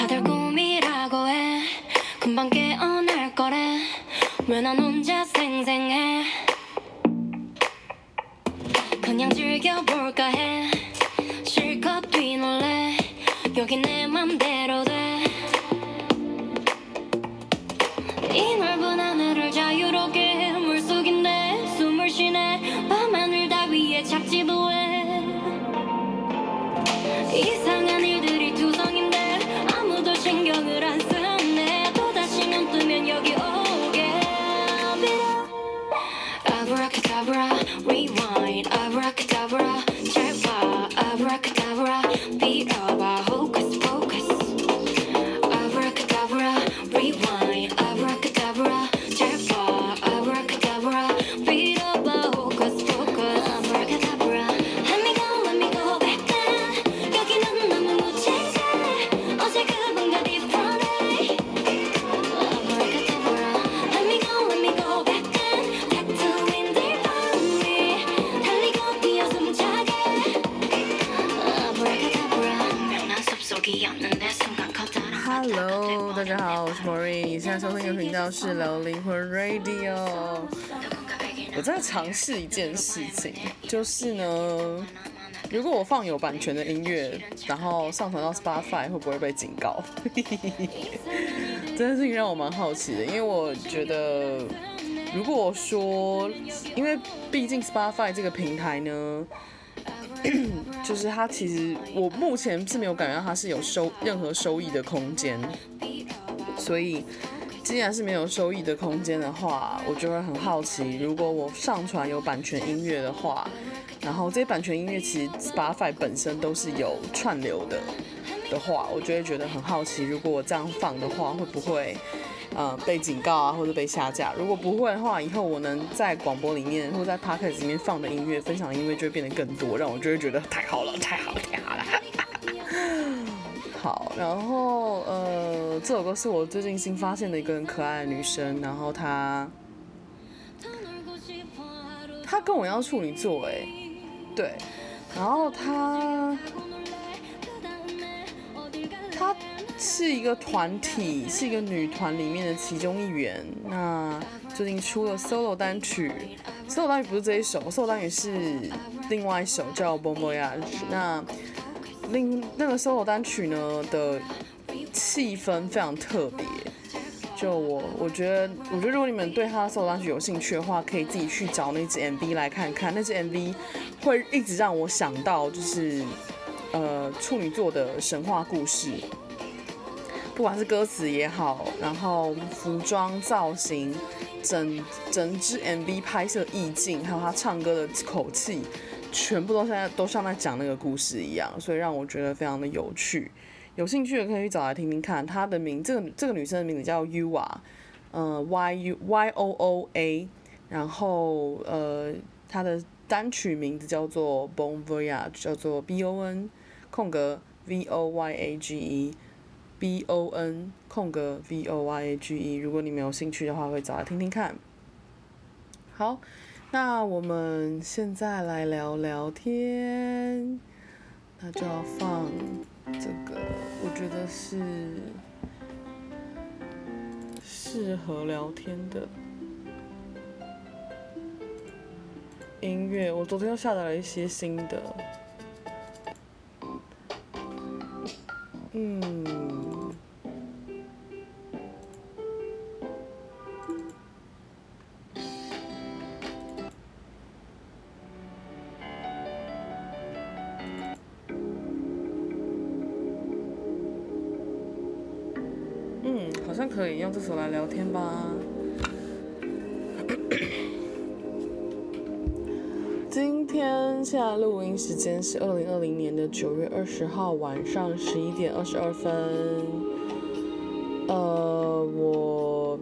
다들 꿈이라고 해. 금방 깨어날 거래. 왜 난 혼자 생생해? 그냥 즐겨볼까 해. 실컷 뒤놀래. 여기 내 맘대로 돼. 이 넓은 하늘을 자유롭게 물속인데 숨을 쉬네. 밤하늘 따위에 착지도 해 收听的频道是聊灵魂 Radio。我在尝试一件事情，就是呢，如果我放有版权的音乐，然后上传到 Spotify 会不会被警告？这件事情让我蛮好奇的，因为我觉得，如果说，因为毕竟 Spotify 这个平台呢。就是它其实我目前是没有感觉到它是有收任何收益的空间，所以既然是没有收益的空间的话，我就会很好奇，如果我上传有版权音乐的话，然后这些版权音乐其实 Spotify 本身都是有串流的的话，我就会觉得很好奇，如果我这样放的话，会不会？呃，被警告啊，或者被下架。如果不会的话，以后我能在广播里面或在 podcast 里面放的音乐、分享的音乐就会变得更多，让我就会觉得太好了，太好了，太好了。好，然后呃，这首歌是我最近新发现的一个很可爱的女生，然后她她跟我一样处女座，哎，对，然后她她。是一个团体，是一个女团里面的其中一员。那最近出了 solo 单曲，solo 单曲不是这一首，solo 单曲是另外一首叫《Bon Voyage》。那另那个 solo 单曲呢的气氛非常特别。就我我觉得，我觉得如果你们对他的 solo 单曲有兴趣的话，可以自己去找那支 MV 来看看。那支 MV 会一直让我想到，就是呃处女座的神话故事。不管是歌词也好，然后服装造型，整整支 MV 拍摄意境，还有他唱歌的口气，全部都现在都像在讲那个故事一样，所以让我觉得非常的有趣。有兴趣的可以去找来听听看。她的名，这个这个女生的名字叫 Yua，呃，Y U Y O O A，然后呃，她的单曲名字叫做 Bon Voyage，叫做 B O N 空格 V O Y A G E。B O N 空格 V O Y A G E，如果你没有兴趣的话，可以找来听听看。好，那我们现在来聊聊天，那就要放这个，我觉得是适合聊天的音乐。我昨天又下载了一些新的，嗯。像可以用这首来聊天吧。今天现在录音时间是二零二零年的九月二十号晚上十一点二十二分。呃，我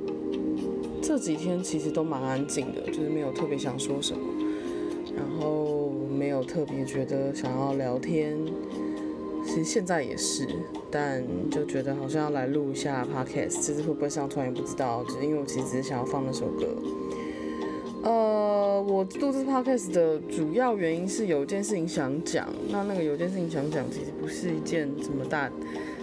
这几天其实都蛮安静的，就是没有特别想说什么，然后没有特别觉得想要聊天。其实现在也是，但就觉得好像要来录一下 podcast，其实会不会上传也不知道，只是因为我其实只是想要放那首歌。呃，我录制 podcast 的主要原因是有一件事情想讲，那那个有一件事情想讲，其实不是一件什么大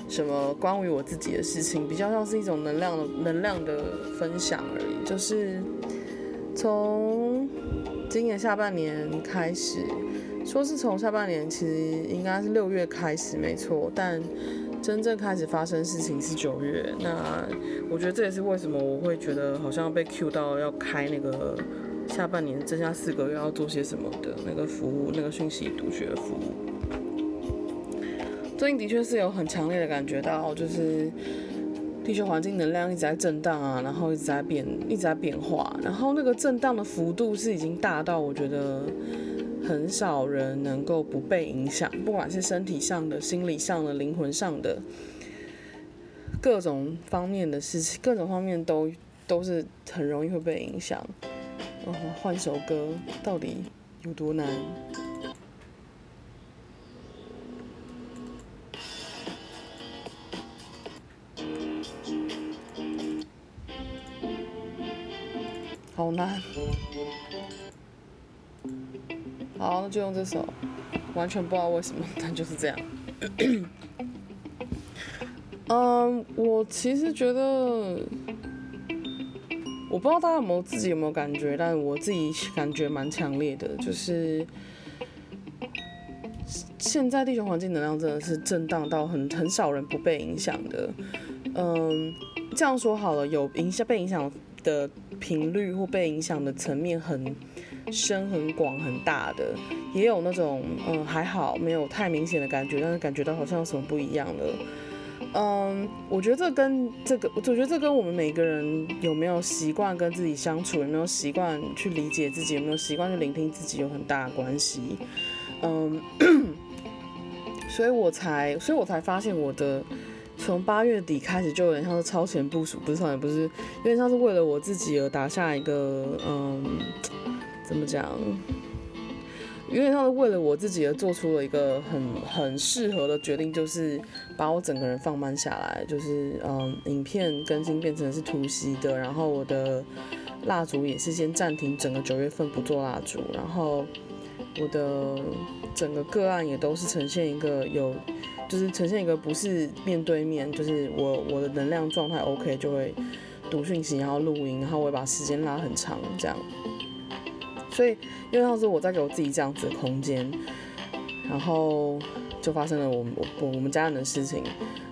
什么关于我自己的事情，比较像是一种能量的能量的分享而已。就是从今年下半年开始，说是从下半年，其实应该是六月开始，没错，但真正开始发生事情是九月。那我觉得这也是为什么我会觉得好像被 cue 到要开那个下半年剩下四个月要做些什么的那个服务，那个讯息读取的服务。最近的确是有很强烈的感觉到，就是地球环境能量一直在震荡啊，然后一直在变，一直在变化，然后那个震荡的幅度是已经大到我觉得很少人能够不被影响，不管是身体上的、心理上的、灵魂上的各种方面的事情，各种方面都都是很容易会被影响。然后换首歌到底有多难？好难，好，那就用这首，完全不知道为什么，但就是这样。嗯，我其实觉得，我不知道大家有没有自己有没有感觉，但我自己感觉蛮强烈的，就是现在地球环境能量真的是震荡到很很少人不被影响的。嗯，这样说好了，有影响被影响的。频率或被影响的层面很深、很广、很大的，也有那种嗯还好没有太明显的感觉，但是感觉到好像有什么不一样的。嗯，我觉得这跟这个，我觉得这跟我们每个人有没有习惯跟自己相处，有没有习惯去理解自己，有没有习惯去聆听自己有很大的关系。嗯，所以我才，所以我才发现我的。从八月底开始就有点像是超前部署，不是超前，不是，有点像是为了我自己而打下一个，嗯，怎么讲？有点像是为了我自己而做出了一个很很适合的决定，就是把我整个人放慢下来，就是嗯，影片更新变成是突袭的，然后我的蜡烛也是先暂停，整个九月份不做蜡烛，然后我的整个个案也都是呈现一个有。就是呈现一个不是面对面，就是我我的能量状态 OK 就会读讯息，然后录音，然后我会把时间拉很长这样。所以因为当时我在给我自己这样子的空间，然后就发生了我我我们家人的事情。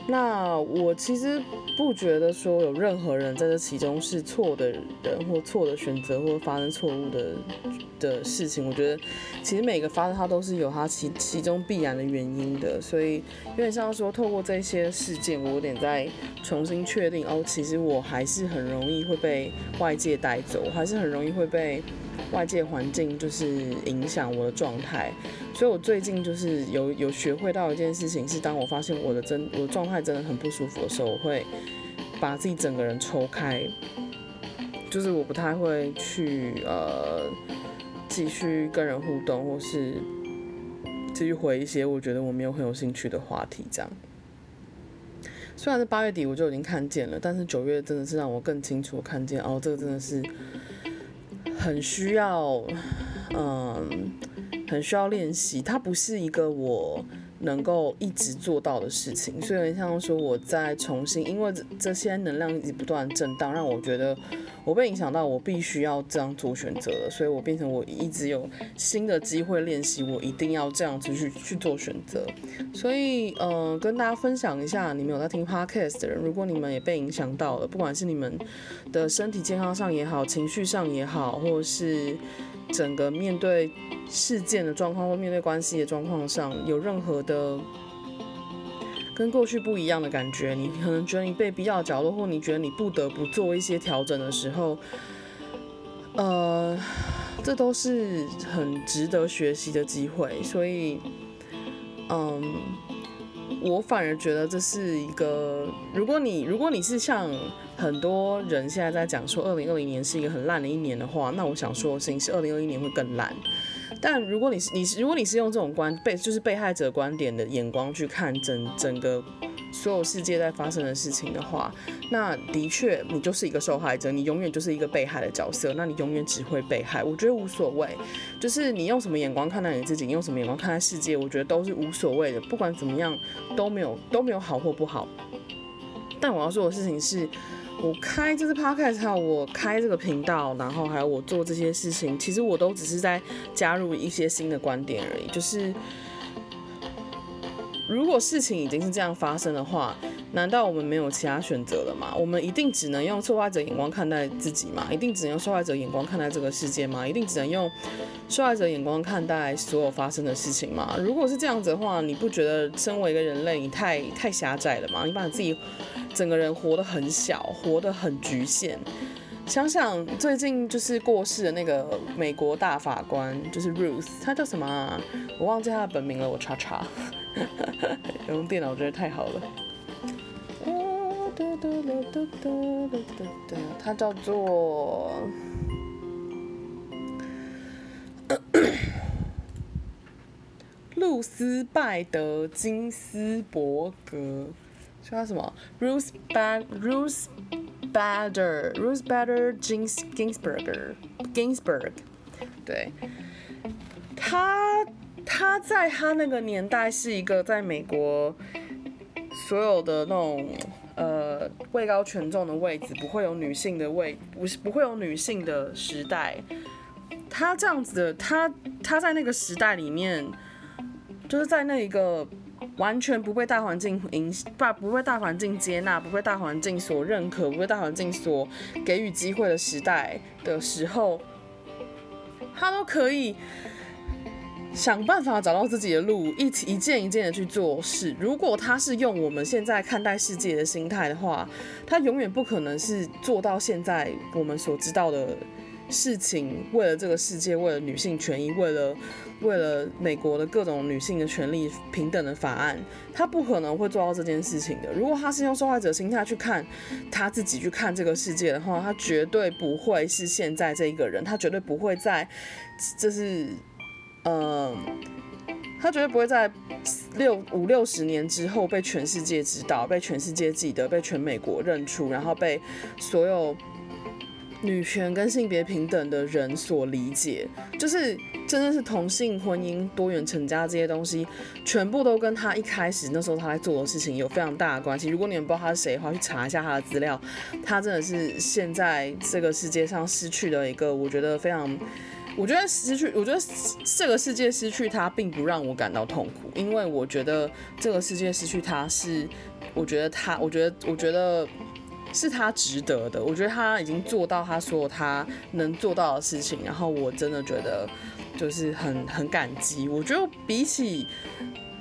那我其实不觉得说有任何人在这其中是错的人或错的选择或发生错误的的事情。我觉得其实每个发生它都是有它其其中必然的原因的。所以有点像说透过这些事件，我有点在重新确定哦，其实我还是很容易会被外界带走，还是很容易会被外界环境就是影响我的状态。所以我最近就是有有学会到一件事情，是当我发现我的真我的状态真的很不舒服的时候，我会把自己整个人抽开，就是我不太会去呃继续跟人互动，或是继续回一些我觉得我没有很有兴趣的话题。这样，虽然是八月底我就已经看见了，但是九月真的是让我更清楚看见哦，这个真的是很需要嗯。很需要练习，它不是一个我能够一直做到的事情，所以像说我在重新，因为这些能量一直不断震荡，让我觉得我被影响到，我必须要这样做选择了，所以我变成我一直有新的机会练习，我一定要这样子去去做选择。所以，嗯、跟大家分享一下，你们有在听 Podcast 的人，如果你们也被影响到了，不管是你们的身体健康上也好，情绪上也好，或者是整个面对事件的状况或面对关系的状况上有任何的跟过去不一样的感觉，你可能觉得你被逼到角落，或你觉得你不得不做一些调整的时候，呃，这都是很值得学习的机会。所以，嗯，我反而觉得这是一个，如果你如果你是像很多人现在在讲说二零二零年是一个很烂的一年的话，那我想说的事情是二零二一年会更烂。但如果你是你是如果你是用这种观被就是被害者观点的眼光去看整整个所有世界在发生的事情的话，那的确你就是一个受害者，你永远就是一个被害的角色，那你永远只会被害。我觉得无所谓，就是你用什么眼光看待你自己，你用什么眼光看待世界，我觉得都是无所谓的。不管怎么样都没有都没有好或不好。但我要做的事情是，我开这次 podcast，还有我开这个频道，然后还有我做这些事情，其实我都只是在加入一些新的观点而已，就是。如果事情已经是这样发生的话，难道我们没有其他选择了吗？我们一定只能用受害者眼光看待自己吗？一定只能用受害者眼光看待这个世界吗？一定只能用受害者眼光看待所有发生的事情吗？如果是这样子的话，你不觉得身为一个人类，你太太狭窄了吗？你把你自己整个人活得很小，活得很局限。想想最近就是过世的那个美国大法官，就是 Ruth，他叫什么啊？我忘记他的本名了，我查查。用电脑我觉得太好了。他叫做 露丝拜德金斯伯格，叫他什么？Ruth Bad Ruth。Bader, Ruth Bader Ginsburg, Ginsburg，对，他他在他那个年代是一个在美国所有的那种呃位高权重的位置不会有女性的位，不是不会有女性的时代。他这样子的，他他在那个时代里面，就是在那一个。完全不被大环境影，不不被大环境接纳，不被大环境所认可，不被大环境所给予机会的时代的时候，他都可以想办法找到自己的路，一一件一件的去做事。如果他是用我们现在看待世界的心态的话，他永远不可能是做到现在我们所知道的事情。为了这个世界，为了女性权益，为了。为了美国的各种女性的权利平等的法案，他不可能会做到这件事情的。如果他是用受害者心态去看他自己，去看这个世界的话，他绝对不会是现在这一个人，他绝对不会在，就是，嗯、他绝对不会在六五六十年之后被全世界知道，被全世界记得，被全美国认出，然后被所有。女权跟性别平等的人所理解，就是真的是同性婚姻、多元成家这些东西，全部都跟他一开始那时候他在做的事情有非常大的关系。如果你们不知道他是谁的话，去查一下他的资料，他真的是现在这个世界上失去的一个，我觉得非常，我觉得失去，我觉得这个世界失去他并不让我感到痛苦，因为我觉得这个世界失去他是，我觉得他，我觉得，我觉得。是他值得的，我觉得他已经做到他所有他能做到的事情，然后我真的觉得就是很很感激。我觉得比起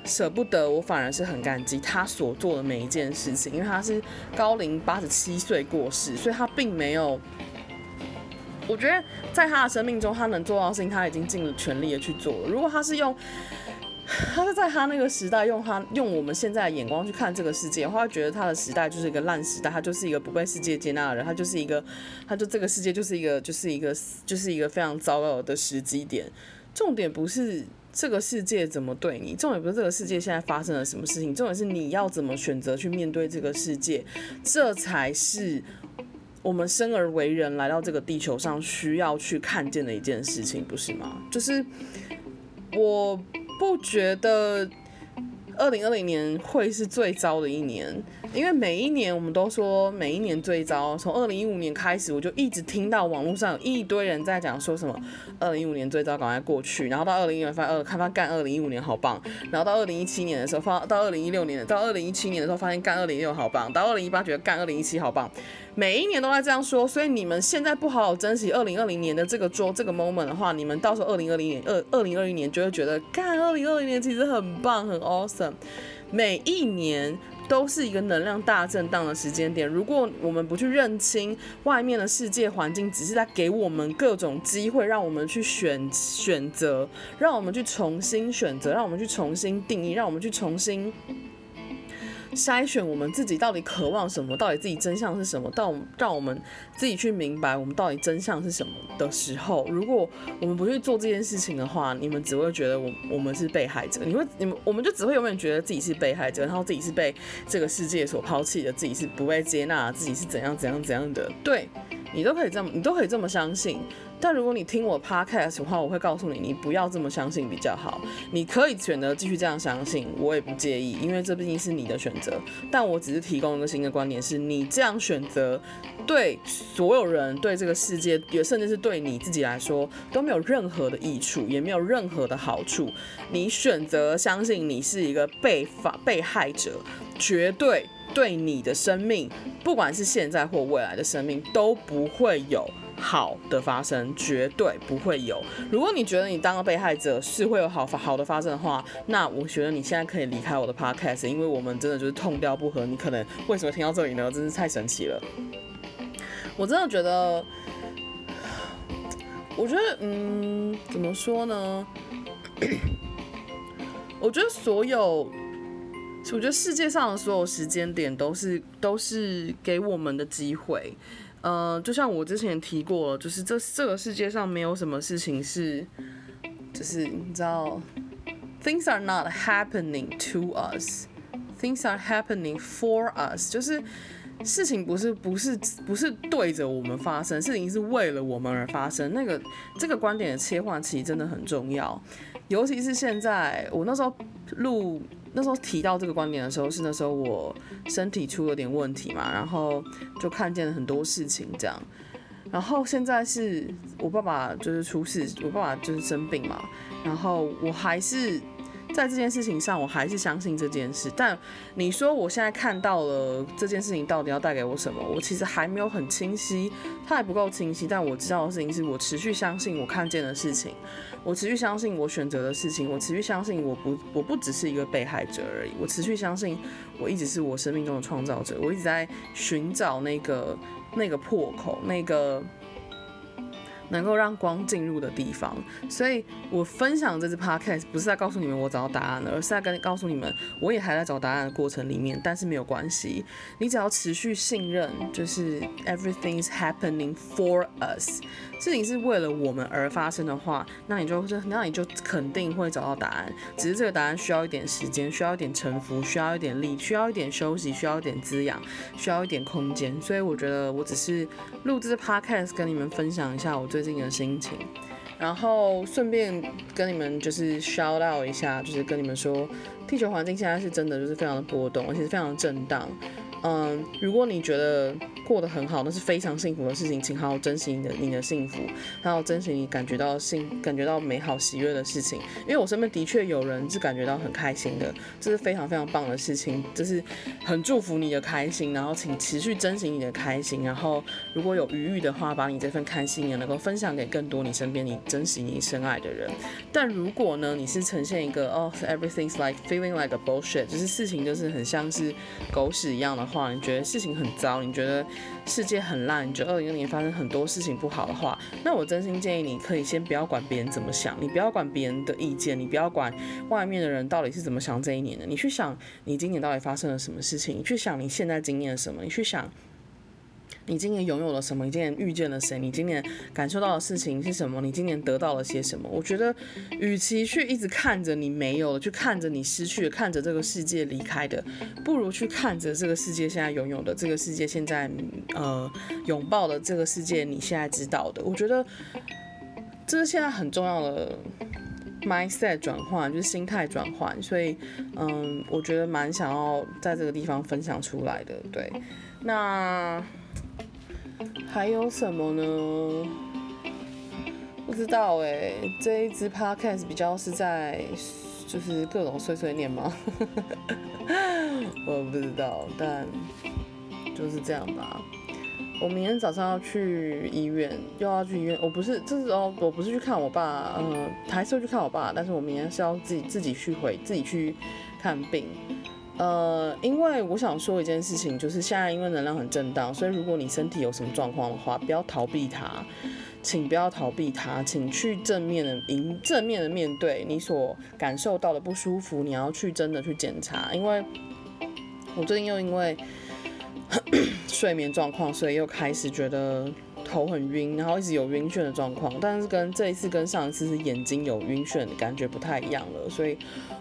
舍不得，我反而是很感激他所做的每一件事情，因为他是高龄八十七岁过世，所以他并没有。我觉得在他的生命中，他能做到的事情，他已经尽了全力的去做了。如果他是用。他是在他那个时代，用他用我们现在的眼光去看这个世界，他觉得他的时代就是一个烂时代，他就是一个不被世界接纳的人，他就是一个，他就这个世界就是一个，就是一个，就是一个非常糟糕的时机点。重点不是这个世界怎么对你，重点不是这个世界现在发生了什么事情，重点是你要怎么选择去面对这个世界，这才是我们生而为人来到这个地球上需要去看见的一件事情，不是吗？就是我。不觉得二零二零年会是最糟的一年，因为每一年我们都说每一年最糟。从二零一五年开始，我就一直听到网络上有一堆人在讲说什么二零一五年最糟，赶快过去。然后到二零一六年发现，呃，看他干二零一五年好棒。然后到二零一七年的时候，发到二零一六年，到二零一七年的时候发现干二零一六好棒。到二零一八觉得干二零一七好棒。每一年都在这样说，所以你们现在不好好珍惜二零二零年的这个桌这个 moment 的话，你们到时候二零二零年二二零二一年就会觉得，干二零二零年其实很棒很 awesome。每一年都是一个能量大震荡的时间点。如果我们不去认清外面的世界环境，只是在给我们各种机会，让我们去选选择，让我们去重新选择，让我们去重新定义，让我们去重新。筛选我们自己到底渴望什么，到底自己真相是什么，到让我们自己去明白我们到底真相是什么的时候，如果我们不去做这件事情的话，你们只会觉得我我们是被害者，你会你们我们就只会永远觉得自己是被害者，然后自己是被这个世界所抛弃的，自己是不被接纳，自己是怎样怎样怎样的，对。你都可以这么，你都可以这么相信。但如果你听我 podcast 的话，我会告诉你，你不要这么相信比较好。你可以选择继续这样相信，我也不介意，因为这毕竟是你的选择。但我只是提供一个新的观点，是你这样选择，对所有人、对这个世界，也甚至是对你自己来说，都没有任何的益处，也没有任何的好处。你选择相信你是一个被法被害者，绝对。对你的生命，不管是现在或未来的生命，都不会有好的发生，绝对不会有。如果你觉得你当个被害者是会有好好的发生的话，那我觉得你现在可以离开我的 podcast，因为我们真的就是痛调不合。你可能为什么听到这里呢？真是太神奇了。我真的觉得，我觉得，嗯，怎么说呢？我觉得所有。我觉得世界上的所有时间点都是都是给我们的机会，呃，就像我之前提过，就是这这个世界上没有什么事情是，就是你知道，things are not happening to us，things are happening for us，就是事情不是不是不是对着我们发生，事情是为了我们而发生。那个这个观点的切换其实真的很重要，尤其是现在我那时候录。那时候提到这个观点的时候，是那时候我身体出了点问题嘛，然后就看见了很多事情这样。然后现在是我爸爸就是出事，我爸爸就是生病嘛，然后我还是。在这件事情上，我还是相信这件事。但你说我现在看到了这件事情到底要带给我什么，我其实还没有很清晰，它还不够清晰。但我知道的事情是我持续相信我看见的事情，我持续相信我选择的事情，我持续相信我不我不只是一个被害者而已，我持续相信我一直是我生命中的创造者，我一直在寻找那个那个破口，那个。能够让光进入的地方，所以我分享这支 podcast 不是在告诉你们我找到答案了，而是在跟告诉你们，我也还在找答案的过程里面。但是没有关系，你只要持续信任，就是 everything is happening for us，事情是为了我们而发生的话，那你就那你就肯定会找到答案。只是这个答案需要一点时间，需要一点沉浮，需要一点力，需要一点休息，需要一点滋养，需要一点空间。所以我觉得我只是录制 podcast 跟你们分享一下我最。近的心情，然后顺便跟你们就是 shout out 一下，就是跟你们说，地球环境现在是真的就是非常的波动，而且是非常的震荡。嗯，如果你觉得过得很好，那是非常幸福的事情，请好好珍惜你的你的幸福，好好珍惜你感觉到幸感觉到美好喜悦的事情。因为我身边的确有人是感觉到很开心的，这是非常非常棒的事情，这是很祝福你的开心。然后请持续珍惜你的开心，然后如果有余裕的话，把你这份开心也能够分享给更多你身边你珍惜你深爱的人。但如果呢，你是呈现一个哦、，everything's like feeling like a bullshit，就是事情就是很像是狗屎一样的话，你觉得事情很糟，你觉得。世界很烂，你觉得二零二零年发生很多事情不好的话，那我真心建议你可以先不要管别人怎么想，你不要管别人的意见，你不要管外面的人到底是怎么想这一年的，你去想你今年到底发生了什么事情，你去想你现在经历了什么，你去想。你今年拥有了什么？你今年遇见了谁？你今年感受到的事情是什么？你今年得到了些什么？我觉得，与其去一直看着你没有了，去看着你失去了，看着这个世界离开的，不如去看着这个世界现在拥有的，这个世界现在呃拥抱的这个世界，你现在知道的。我觉得这是现在很重要的 mindset 转换，就是心态转换。所以，嗯，我觉得蛮想要在这个地方分享出来的。对，那。还有什么呢？不知道哎、这一支 podcast 比较是在就是各种碎碎念吗？我不知道，但就是这样吧。我明天早上要去医院，又要去医院。我不是，这是哦，我不是去看我爸，嗯，还是会去看我爸，但是我明天是要自己自己去回自己去看病。呃，因为我想说一件事情，就是现在因为能量很震荡，所以如果你身体有什么状况的话，不要逃避它，请不要逃避它，请去正面的迎正面的面对你所感受到的不舒服，你要去真的去检查，因为我最近又因为 睡眠状况，所以又开始觉得。头很晕，然后一直有晕眩的状况，但是跟这一次跟上一次是眼睛有晕眩的感觉不太一样了，所以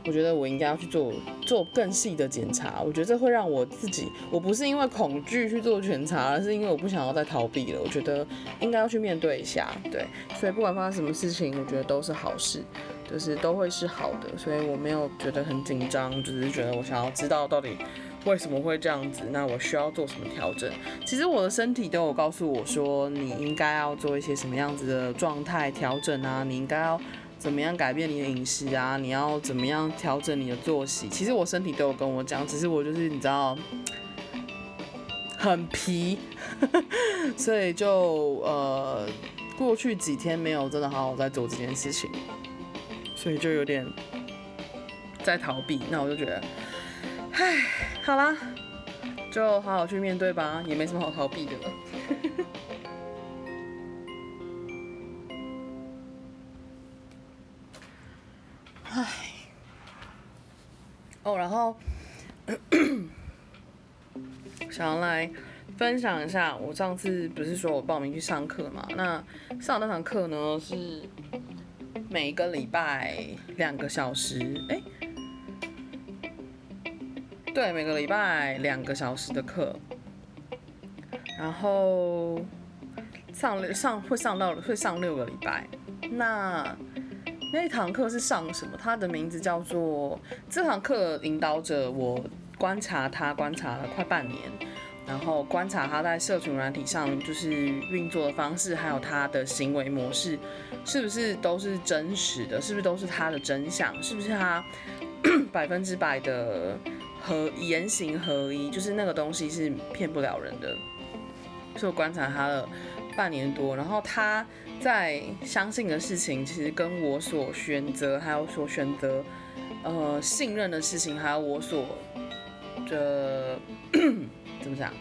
我觉得我应该要去做做更细的检查。我觉得这会让我自己，我不是因为恐惧去做全查，而是因为我不想要再逃避了。我觉得应该要去面对一下，对，所以不管发生什么事情，我觉得都是好事，就是都会是好的，所以我没有觉得很紧张，只是觉得我想要知道到底。为什么会这样子？那我需要做什么调整？其实我的身体都有告诉我说，你应该要做一些什么样子的状态调整啊，你应该要怎么样改变你的饮食啊，你要怎么样调整你的作息。其实我身体都有跟我讲，只是我就是你知道，很皮，所以就呃过去几天没有真的好好在做这件事情，所以就有点在逃避。那我就觉得。唉，好啦，就好好去面对吧，也没什么好逃避的了。唉，哦，然后 想要来分享一下，我上次不是说我报名去上课嘛？那上那堂课呢是每一个礼拜两个小时，哎。对，每个礼拜两个小时的课，然后上上会上到会上六个礼拜。那那堂课是上什么？它的名字叫做这堂课引导者，我观察他观察了快半年，然后观察他在社群软体上就是运作的方式，还有他的行为模式，是不是都是真实的？是不是都是他的真相？是不是他百分之百的？和言行合一，就是那个东西是骗不了人的。所以我观察他了半年多，然后他在相信的事情，其实跟我所选择，还有所选择，呃，信任的事情，还有我所的 怎么讲？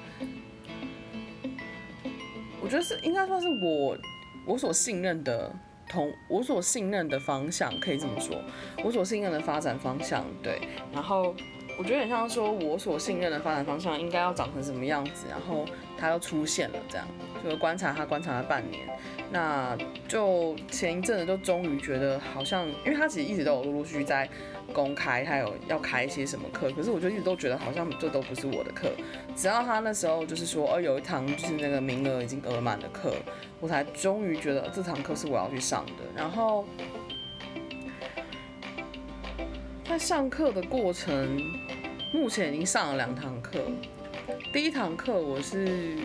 我觉得是应该说是我我所信任的同我所信任的方向，可以这么说，我所信任的发展方向，对，然后。我觉得很像说，我所信任的发展方向应该要长成什么样子，然后它又出现了，这样就观察它，观察了半年，那就前一阵子就终于觉得好像，因为他其实一直都有陆陆续续在公开，他有要开一些什么课，可是我就一直都觉得好像这都不是我的课，直到他那时候就是说，哦，有一堂就是那个名额已经额满的课，我才终于觉得这堂课是我要去上的，然后。在上课的过程，目前已经上了两堂课。第一堂课我是，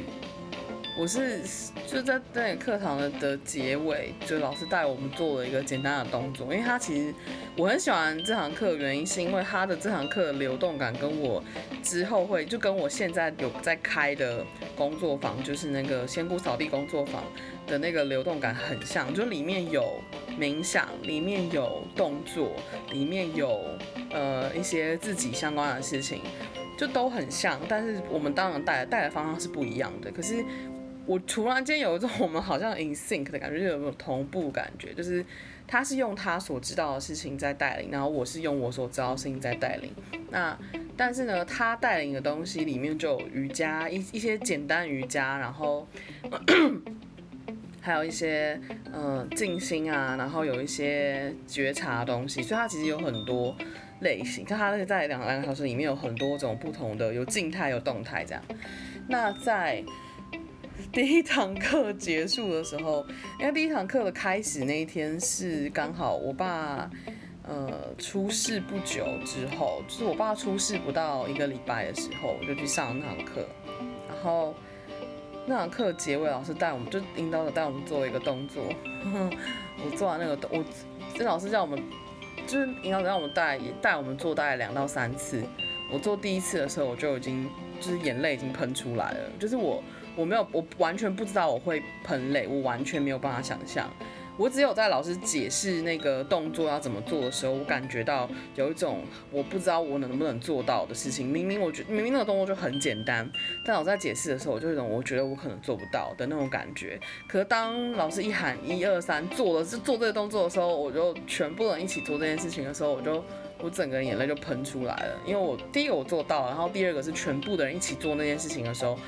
我是就在在课堂的的结尾，就老师带我们做了一个简单的动作。因为他其实我很喜欢这堂课的原因，是因为他的这堂课的流动感跟我之后会就跟我现在有在开的工作坊，就是那个仙姑扫地工作坊的那个流动感很像，就里面有。冥想里面有动作，里面有呃一些自己相关的事情，就都很像，但是我们当然带带的方向是不一样的。可是我突然间有一种我们好像 in sync 的感觉，就有没有同步感觉？就是他是用他所知道的事情在带领，然后我是用我所知道的事情在带领。那但是呢，他带领的东西里面就有瑜伽一一些简单瑜伽，然后。还有一些嗯静心啊，然后有一些觉察东西，所以它其实有很多类型。就它在两两个小时里面有很多种不同的，有静态有动态这样。那在第一堂课结束的时候，因为第一堂课的开始那一天是刚好我爸呃出事不久之后，就是我爸出事不到一个礼拜的时候，我就去上那堂课，然后。那堂课结尾，老师带我们就引导着带我们做一个动作。我做完那个动，我这老师叫我们就是引导着让我们带带我们做大概两到三次。我做第一次的时候，我就已经就是眼泪已经喷出来了，就是我我没有我完全不知道我会喷泪，我完全没有办法想象。我只有在老师解释那个动作要怎么做的时候，我感觉到有一种我不知道我能不能做到的事情。明明我觉明明那个动作就很简单，但我在解释的时候，我就有一种我觉得我可能做不到的那种感觉。可是当老师一喊一二三做了，是做这个动作的时候，我就全部人一起做这件事情的时候，我就我整个人眼泪就喷出来了，因为我第一个我做到了，然后第二个是全部的人一起做那件事情的时候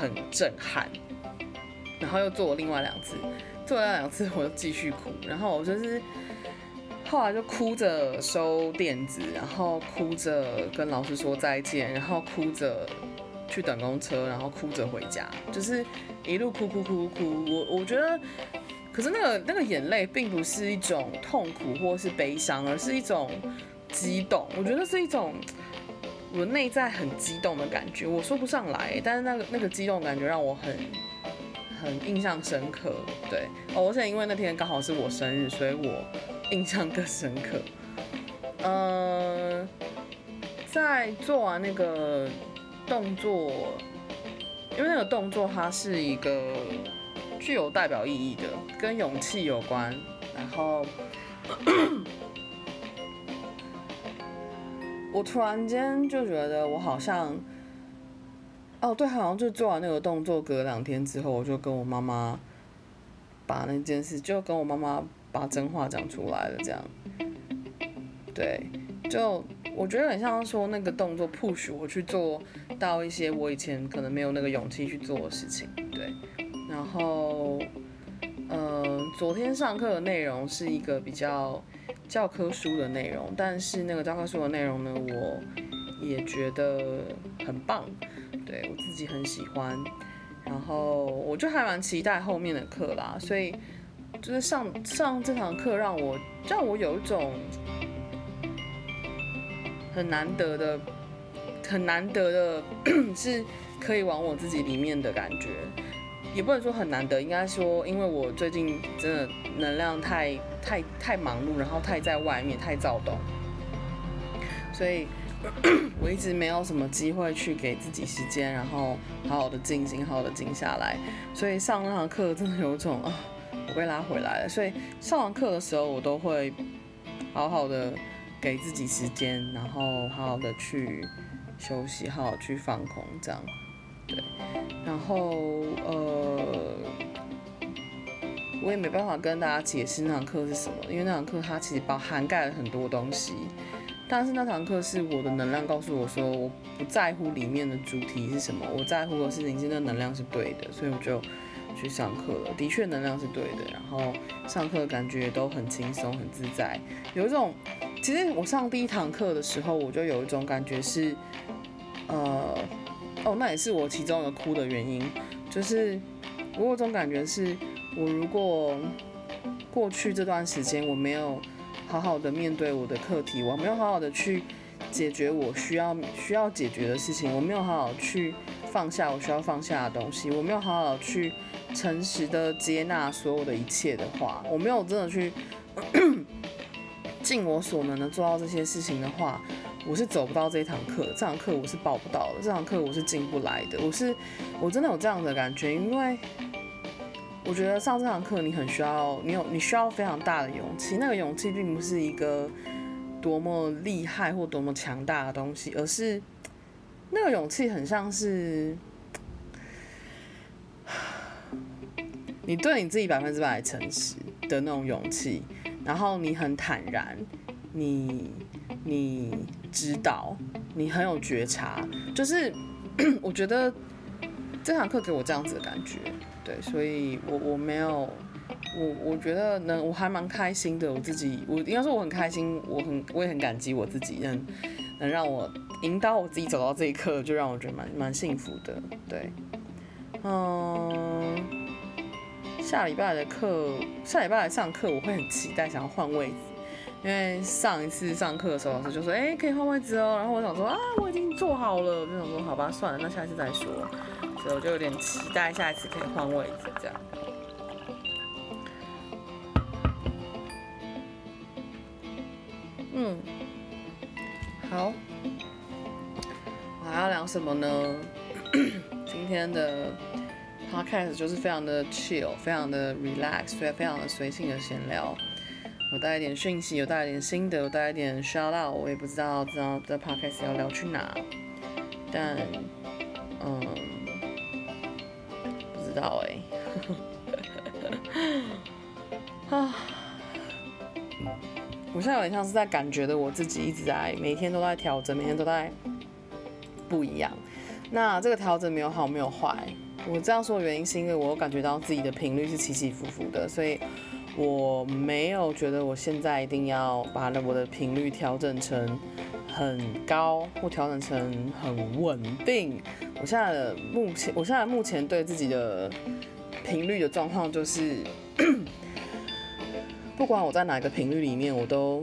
很震撼，然后又做了另外两次，做了两次我就继续哭，然后我就是后来就哭着收垫子，然后哭着跟老师说再见，然后哭着去等公车，然后哭着回家，就是一路哭哭哭哭，我我觉得。可是那个那个眼泪并不是一种痛苦或是悲伤，而是一种激动。我觉得是一种我内在很激动的感觉，我说不上来。但是那个那个激动感觉让我很很印象深刻。对，哦，而且因为那天刚好是我生日，所以我印象更深刻。嗯、在做完那个动作，因为那个动作它是一个。具有代表意义的，跟勇气有关。然后，我突然间就觉得我好像，哦，对，好像就做完那个动作，隔两天之后，我就跟我妈妈把那件事，就跟我妈妈把真话讲出来了。这样，对，就我觉得很像说那个动作 push 我去做到一些我以前可能没有那个勇气去做的事情。对。然后，呃，昨天上课的内容是一个比较教科书的内容，但是那个教科书的内容呢，我也觉得很棒，对，我自己很喜欢。然后我就还蛮期待后面的课啦，所以就是上上这堂课让我让我有一种很难得的、很难得的，是可以往我自己里面的感觉。也不能说很难得，应该说，因为我最近真的能量太太太忙碌，然后太在外面，太躁动，所以 我一直没有什么机会去给自己时间，然后好好的静心，好好的静下来。所以上那堂课真的有种啊，我被拉回来了。所以上完课的时候，我都会好好的给自己时间，然后好好的去休息，好好去放空，这样。对，然后呃，我也没办法跟大家解释那堂课是什么，因为那堂课它其实包涵盖了很多东西。但是那堂课是我的能量告诉我说，我不在乎里面的主题是什么，我在乎的事情是那能量是对的，所以我就去上课了。的确能量是对的，然后上课感觉都很轻松很自在，有一种，其实我上第一堂课的时候，我就有一种感觉是，呃。哦，那也是我其中一个哭的原因，就是我有种感觉是，我如果过去这段时间我没有好好的面对我的课题，我没有好好的去解决我需要需要解决的事情，我没有好好去放下我需要放下的东西，我没有好好去诚实的接纳所有的一切的话，我没有真的去 尽我所能的做到这些事情的话。我是走不到这一堂课，这堂课我是报不到的，这堂课我是进不来的。我是，我真的有这样的感觉，因为我觉得上这堂课你很需要，你有你需要非常大的勇气。那个勇气并不是一个多么厉害或多么强大的东西，而是那个勇气很像是你对你自己百分之百诚实的那种勇气，然后你很坦然，你你。知道你很有觉察，就是 我觉得这堂课给我这样子的感觉，对，所以我我没有，我我觉得能我还蛮开心的，我自己我应该说我很开心，我很我也很感激我自己能能让我引导我自己走到这一刻，就让我觉得蛮蛮幸福的，对，嗯，下礼拜的课，下礼拜来上课，我会很期待，想要换位置。因为上一次上课的时候，老师就说：“哎，可以换位置哦。”然后我想说：“啊，我已经坐好了。”我就想说：“好吧，算了，那下一次再说。”所以我就有点期待下一次可以换位置这样。嗯，好，我还要聊什么呢？今天的 podcast 就是非常的 chill，非常的 relax，所以非常的随性的闲聊。有带一点讯息，有带一点心得，有带一点 shout out，我也不知道知道这 podcast 要聊去哪，但嗯，不知道哎、啊，我我现在有点像是在感觉的我自己一直在每天都在调整，每天都在不一样。那这个调整没有好，没有坏。我这样说的原因是因为我感觉到自己的频率是起起伏伏的，所以我没有觉得我现在一定要把我的频率调整成很高，或调整成很稳定。我现在的目前，我现在目前对自己的频率的状况就是，不管我在哪个频率里面，我都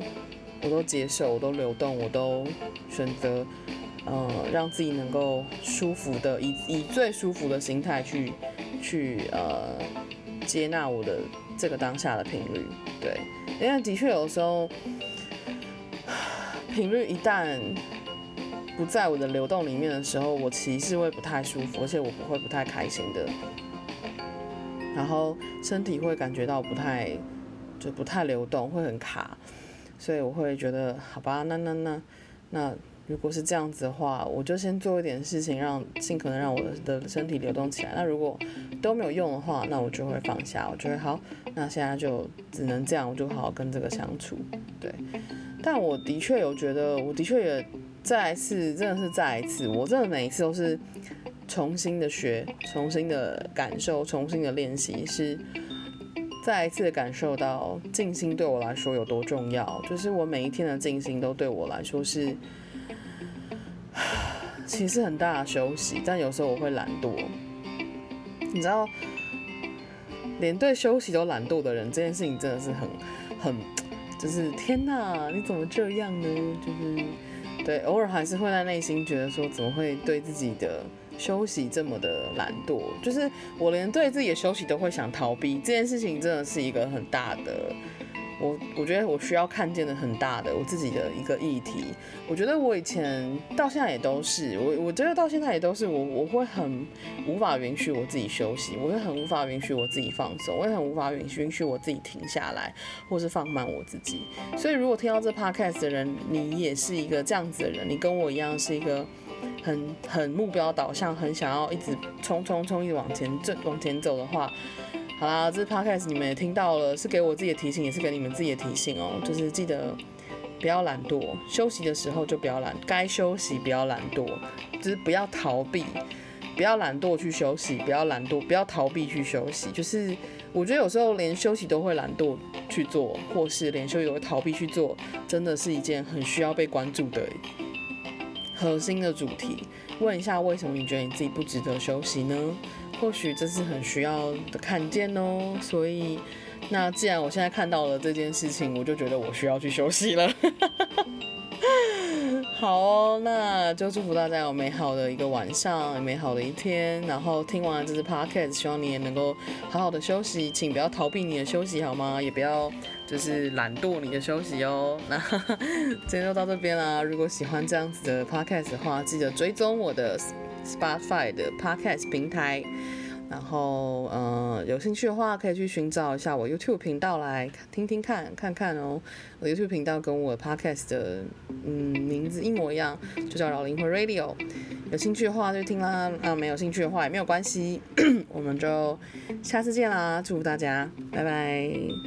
我都接受，我都流动，我都选择。呃，让自己能够舒服的，以以最舒服的心态去去呃接纳我的这个当下的频率，对，因为的确有时候频率一旦不在我的流动里面的时候，我其实会不太舒服，而且我不会不太开心的，然后身体会感觉到不太就不太流动，会很卡，所以我会觉得好吧，那那那那。如果是这样子的话，我就先做一点事情，让尽可能让我的身体流动起来。那如果都没有用的话，那我就会放下，我就会好，那现在就只能这样，我就好好跟这个相处。对，但我的确有觉得，我的确也再一次，真的是再一次，我真的每一次都是重新的学，重新的感受，重新的练习，是再一次的感受到静心对我来说有多重要。就是我每一天的静心都对我来说是。其实很大的休息，但有时候我会懒惰。你知道，连对休息都懒惰的人，这件事情真的是很很，就是天哪，你怎么这样呢？就是对，偶尔还是会在内心觉得说，怎么会对自己的休息这么的懒惰？就是我连对自己的休息都会想逃避，这件事情真的是一个很大的。我我觉得我需要看见的很大的我自己的一个议题，我觉得我以前到现在也都是，我我觉得到现在也都是我我会很无法允许我自己休息，我会很无法允许我自己放松，我也很无法允许允许我自己停下来，或是放慢我自己。所以如果听到这 podcast 的人，你也是一个这样子的人，你跟我一样是一个很很目标导向，很想要一直冲冲冲一直往前走往前走的话。好啦，这 podcast 你们也听到了，是给我自己的提醒，也是给你们自己的提醒哦。就是记得不要懒惰，休息的时候就不要懒，该休息不要懒惰，就是不要逃避，不要懒惰去休息，不要懒惰，不要逃避去休息。就是我觉得有时候连休息都会懒惰去做，或是连休息都会逃避去做，真的是一件很需要被关注的核心的主题。问一下，为什么你觉得你自己不值得休息呢？或许这是很需要的看见哦，所以那既然我现在看到了这件事情，我就觉得我需要去休息了。好哦，那就祝福大家有美好的一个晚上，美好的一天。然后听完了这支 podcast，希望你也能够好好的休息，请不要逃避你的休息好吗？也不要就是懒惰你的休息哦。那 今天就到这边啦。如果喜欢这样子的 podcast 的话，记得追踪我的。Spotify 的 Podcast 平台，然后、呃，有兴趣的话可以去寻找一下我 YouTube 频道来听听看看看哦。我 YouTube 频道跟我 Podcast 的嗯名字一模一样，就叫老灵魂 Radio。有兴趣的话就听啦，啊没有兴趣的话也没有关系，我们就下次见啦，祝福大家，拜拜。